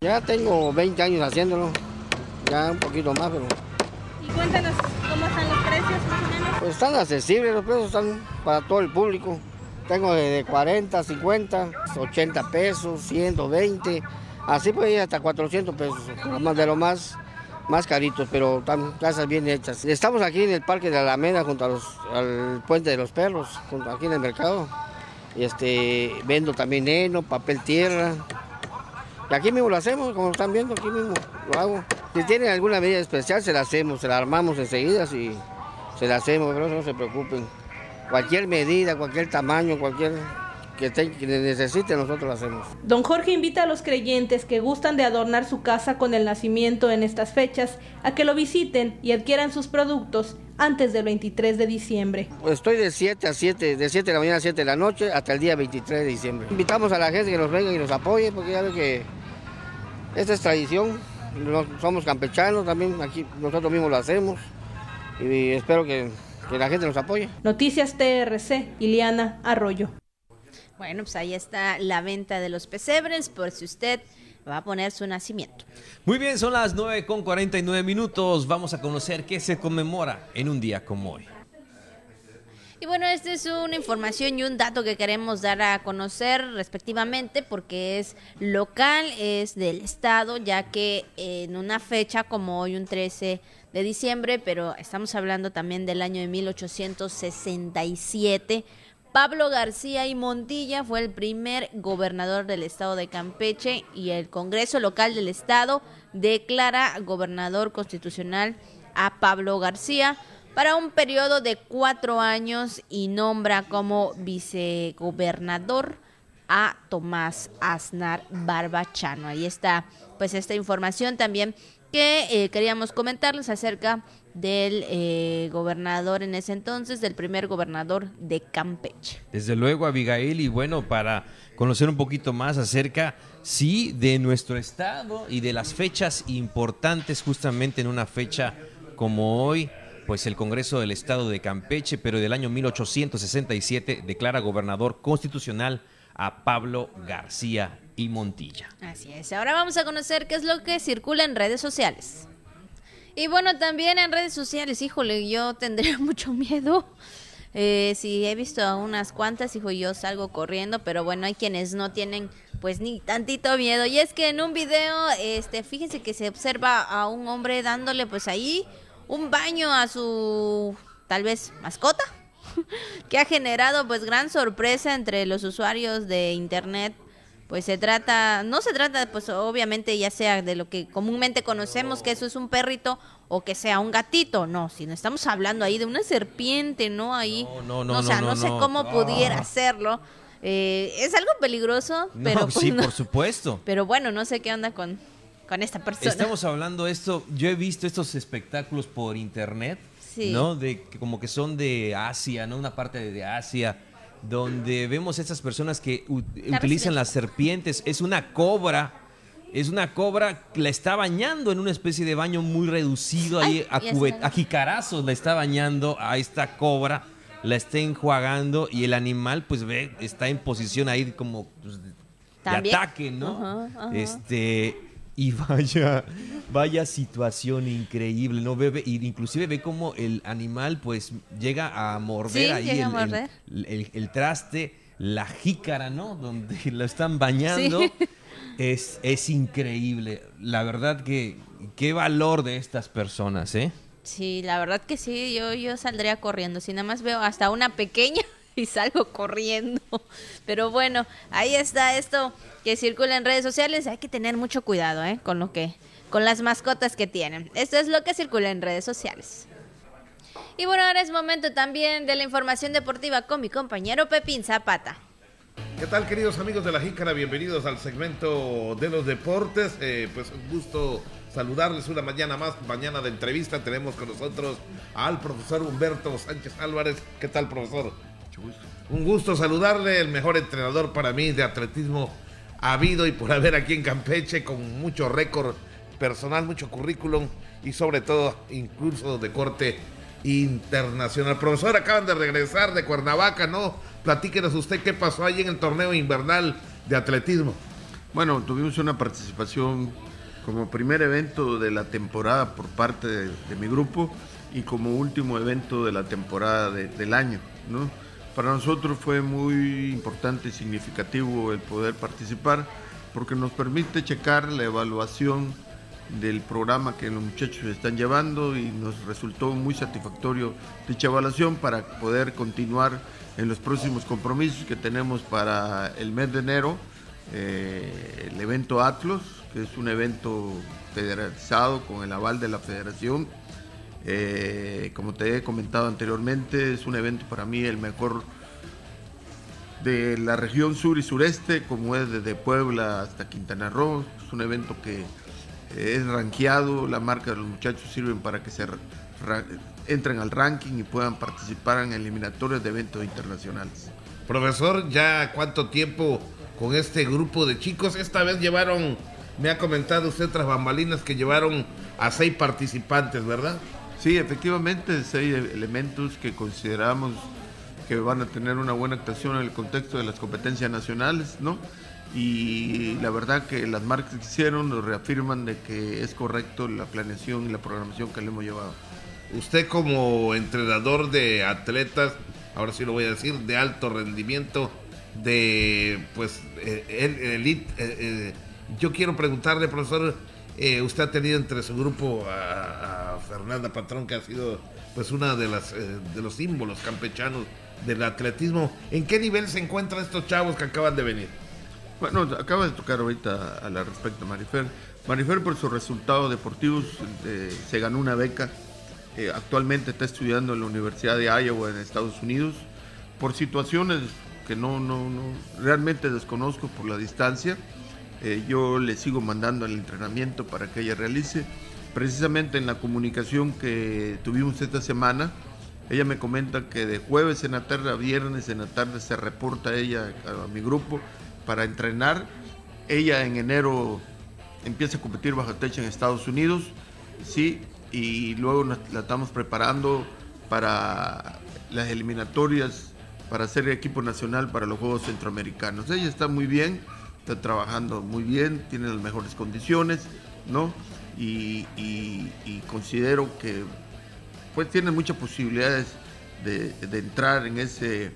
Ya tengo 20 años haciéndolo, ya un poquito más, pero... Y cuéntanos cómo están los precios Pues están accesibles, los precios están para todo el público. Tengo de 40, 50, 80 pesos, 120, así puede ir hasta 400 pesos, más de lo más más caritos, pero están casas bien hechas. Estamos aquí en el Parque de Alameda junto al Puente de los Perros, aquí en el mercado. Y este, vendo también heno, papel tierra, aquí mismo lo hacemos, como están viendo, aquí mismo lo hago. Si tienen alguna medida especial, se la hacemos, se la armamos enseguida y se la hacemos, pero no se preocupen. Cualquier medida, cualquier tamaño, cualquier que, necesite, nosotros lo hacemos. Don Jorge invita a los creyentes que gustan de adornar su casa con el nacimiento en estas fechas a que lo visiten y adquieran sus productos antes del 23 de diciembre. Estoy de 7 a 7, de 7 de la mañana a 7 de la noche hasta el día 23 de diciembre. Invitamos a la gente que nos venga y nos apoye porque ya ve que esta es tradición, somos campechanos también, aquí nosotros mismos lo hacemos y espero que, que la gente nos apoye. Noticias TRC, Iliana Arroyo. Bueno, pues ahí está la venta de los pesebres por si usted va a poner su nacimiento. Muy bien, son las 9 con 49 minutos. Vamos a conocer qué se conmemora en un día como hoy. Y bueno, esta es una información y un dato que queremos dar a conocer respectivamente porque es local, es del estado, ya que en una fecha como hoy, un 13 de diciembre, pero estamos hablando también del año de 1867, Pablo García y Montilla fue el primer gobernador del estado de Campeche y el Congreso local del estado declara gobernador constitucional a Pablo García para un periodo de cuatro años y nombra como vicegobernador a Tomás Aznar Barbachano. Ahí está pues esta información también que eh, queríamos comentarles acerca del eh, gobernador en ese entonces, del primer gobernador de Campeche. Desde luego, Abigail, y bueno, para conocer un poquito más acerca, sí, de nuestro estado y de las fechas importantes, justamente en una fecha como hoy, pues el Congreso del Estado de Campeche, pero del año 1867, declara gobernador constitucional a Pablo García y Montilla. Así es, ahora vamos a conocer qué es lo que circula en redes sociales. Y bueno, también en redes sociales, híjole, yo tendría mucho miedo. Eh, he visto a unas cuantas, hijo, yo salgo corriendo, pero bueno, hay quienes no tienen pues ni tantito miedo. Y es que en un video, este, fíjense que se observa a un hombre dándole pues ahí un baño a su tal vez mascota, que ha generado pues gran sorpresa entre los usuarios de internet pues se trata, no se trata pues obviamente ya sea de lo que comúnmente conocemos que eso es un perrito o que sea un gatito, no, sino estamos hablando ahí de una serpiente, ¿no? Ahí, no, no, no, o sea, no, sé cómo pudiera hacerlo. Eh, es algo peligroso, pero pues, sí, por supuesto. Pero bueno, no sé qué onda con, con esta persona. Estamos hablando esto, yo he visto estos espectáculos por internet, ¿no? De como que son de Asia, ¿no? Una parte de Asia donde vemos estas personas que utilizan las serpientes. Es una cobra. Es una cobra que la está bañando en una especie de baño muy reducido. ahí a, a jicarazos la está bañando a esta cobra. La está enjuagando y el animal, pues ve, está en posición ahí como pues, de ataque, ¿no? Este y vaya, vaya situación increíble, ¿no? Bebe, inclusive ve como el animal pues llega a morder ahí el, traste, la jícara, ¿no? Donde lo están bañando. Es, es increíble. La verdad que qué valor de estas personas, ¿eh? Sí, la verdad que sí, yo, yo saldría corriendo. Si nada más veo hasta una pequeña y salgo corriendo. Pero bueno, ahí está esto que circula en redes sociales. Hay que tener mucho cuidado, ¿eh? Con lo que, con las mascotas que tienen. Esto es lo que circula en redes sociales. Y bueno, ahora es momento también de la información deportiva con mi compañero Pepín Zapata. ¿Qué tal queridos amigos de la Jícara? Bienvenidos al segmento de los deportes. Eh, pues un gusto saludarles una mañana más, mañana de entrevista. Tenemos con nosotros al profesor Humberto Sánchez Álvarez. ¿Qué tal profesor? Un gusto saludarle, el mejor entrenador para mí de atletismo ha habido y por haber aquí en Campeche, con mucho récord personal, mucho currículum y sobre todo incluso de corte internacional. Profesor, acaban de regresar de Cuernavaca, ¿no? Platíquenos usted qué pasó ahí en el torneo invernal de atletismo. Bueno, tuvimos una participación como primer evento de la temporada por parte de, mi grupo y como último evento de la temporada del año, ¿no? Para nosotros fue muy importante y significativo el poder participar porque nos permite checar la evaluación del programa que los muchachos están llevando y nos resultó muy satisfactorio dicha evaluación para poder continuar en los próximos compromisos que tenemos para el mes de enero eh, el evento Atlas, que es un evento federalizado con el aval de la federación. Eh, como te he comentado anteriormente, es un evento para mí el mejor de la región sur y sureste, como es desde Puebla hasta Quintana Roo. Es un evento que es rankeado, la marca de los muchachos sirven para que se entren al ranking y puedan participar en eliminatorios de eventos internacionales. Profesor, ¿ya cuánto tiempo con este grupo de chicos? Esta vez llevaron, me ha comentado usted tras bambalinas que llevaron a seis participantes, ¿verdad? Sí, efectivamente, seis elementos que consideramos que van a tener una buena actuación en el contexto de las competencias nacionales, ¿no? Y la verdad que las marcas que hicieron nos reafirman de que es correcto la planeación y la programación que le hemos llevado. Usted como entrenador de atletas, ahora sí lo voy a decir, de alto rendimiento, de pues eh, el, elite, eh, yo quiero preguntarle, profesor, usted ha tenido entre su grupo a, a, Fernanda Patrón, que ha sido pues una de las de los símbolos campechanos del atletismo. ¿En qué nivel se encuentran estos chavos que acaban de venir? Bueno, acaba de tocar ahorita a la respecto Marifer. Marifer por sus resultados deportivos se ganó una beca eh, actualmente está estudiando en la Universidad de Iowa en Estados Unidos por situaciones que no, no, no realmente desconozco por la distancia. Eh, yo le sigo mandando el entrenamiento para que ella realice. Precisamente en la comunicación que tuvimos esta semana, ella me comenta que de jueves en la tarde a viernes en la tarde se reporta ella a mi grupo para entrenar. Ella en enero empieza a competir bajo techo en Estados Unidos. Sí, y luego la estamos preparando para las eliminatorias para ser equipo nacional para los Juegos Centroamericanos. Ella está muy bien, está trabajando muy bien, tiene las mejores condiciones, ¿no? Y, considero que pues tiene muchas posibilidades de, de entrar en ese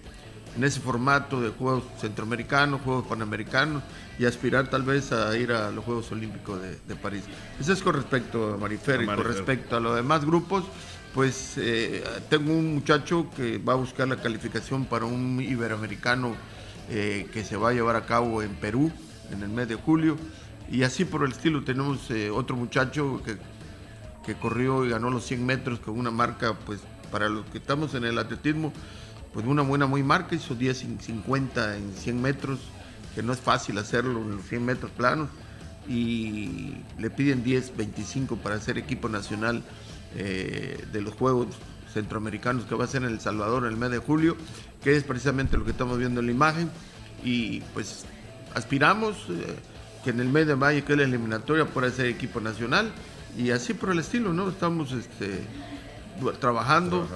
en ese formato de Juegos Centroamericanos, Juegos Panamericanos y aspirar tal vez a ir a los Juegos Olímpicos de, París. Eso es con respecto a Marifer, y con respecto a los demás grupos, pues eh, tengo un muchacho que va a buscar la calificación para un iberoamericano eh, que se va a llevar a cabo en Perú en el mes de julio. Y así por el estilo tenemos eh, otro muchacho que, que corrió y ganó los 100 metros con una marca pues para los que estamos en el atletismo pues una buena muy marca, hizo 10 50 en 100 metros, que no es fácil hacerlo en los 100 metros planos, y le piden 10, 25 para ser equipo nacional eh, de los Juegos Centroamericanos que va a ser en El Salvador en el mes de julio, que es precisamente lo que estamos viendo en la imagen, y pues aspiramos eh, que en el mes de mayo, que es la eliminatoria, pueda ser equipo nacional, y así por el estilo, ¿no? Estamos este, trabajando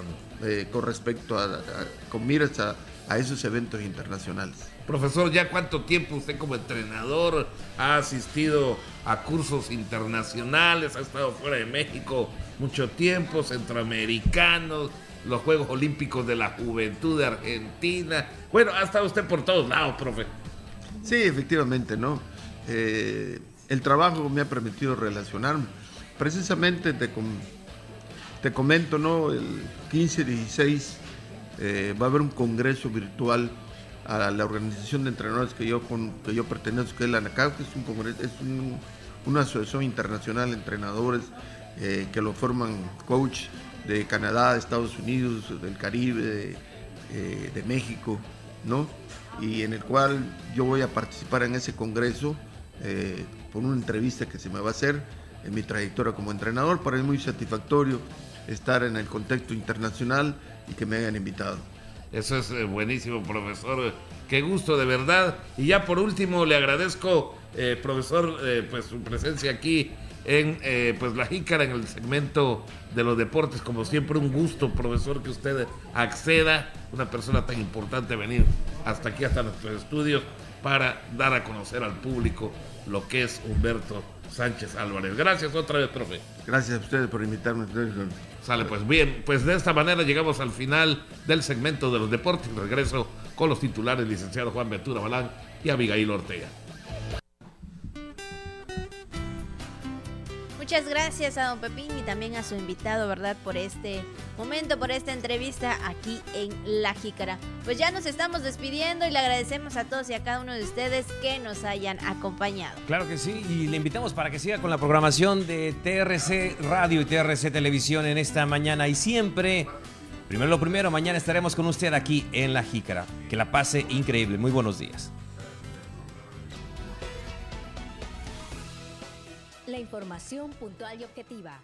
eh, con respecto a, con miras a, esos eventos internacionales. Profesor, ¿ya cuánto tiempo usted como entrenador ha asistido a cursos internacionales, ha estado fuera de México mucho tiempo, centroamericanos, los Juegos Olímpicos de la Juventud de Argentina? Bueno, ha estado usted por todos lados, profe. Sí, efectivamente, ¿no? Eh, el trabajo me ha permitido relacionarme. Precisamente de con te comento, ¿no? El 15 16 eh, va a haber un congreso virtual a la organización de entrenadores que yo, con, que yo pertenezco, que es la ANACAP, que es, un congreso, es una asociación internacional de entrenadores eh, que lo forman coach de Canadá, de Estados Unidos, del Caribe, de, eh, de México, ¿no? Y en el cual yo voy a participar en ese congreso por una entrevista que se me va a hacer en mi trayectoria como entrenador. Para mí es muy satisfactorio estar en el contexto internacional y que me hayan invitado. Eso es eh, buenísimo, profesor. Qué gusto, de verdad. Y ya por último, le agradezco, eh, profesor, eh, pues su presencia aquí en pues la Jícara, en el segmento de los deportes. Como siempre, un gusto, profesor, que usted acceda, una persona tan importante, venir hasta aquí, hasta nuestros estudios, para dar a conocer al público lo que es Humberto Sánchez Álvarez. Gracias otra vez, profe. Gracias a ustedes por invitarme. Sale, pues bien, pues de esta manera llegamos al final del segmento de los deportes. Regreso con los titulares, licenciado Juan Ventura Balán y Abigail Ortega. Muchas gracias a don Pepín y también a su invitado, ¿verdad? Por este momento, por esta entrevista aquí en La Jícara. Pues ya nos estamos despidiendo y le agradecemos a todos y a cada uno de ustedes que nos hayan acompañado. Claro que sí, y le invitamos para que siga con la programación de TRC Radio y TRC Televisión en esta mañana y siempre. Primero lo primero, mañana estaremos con usted aquí en La Jícara. Que la pase increíble. Muy buenos días. La información puntual y objetiva.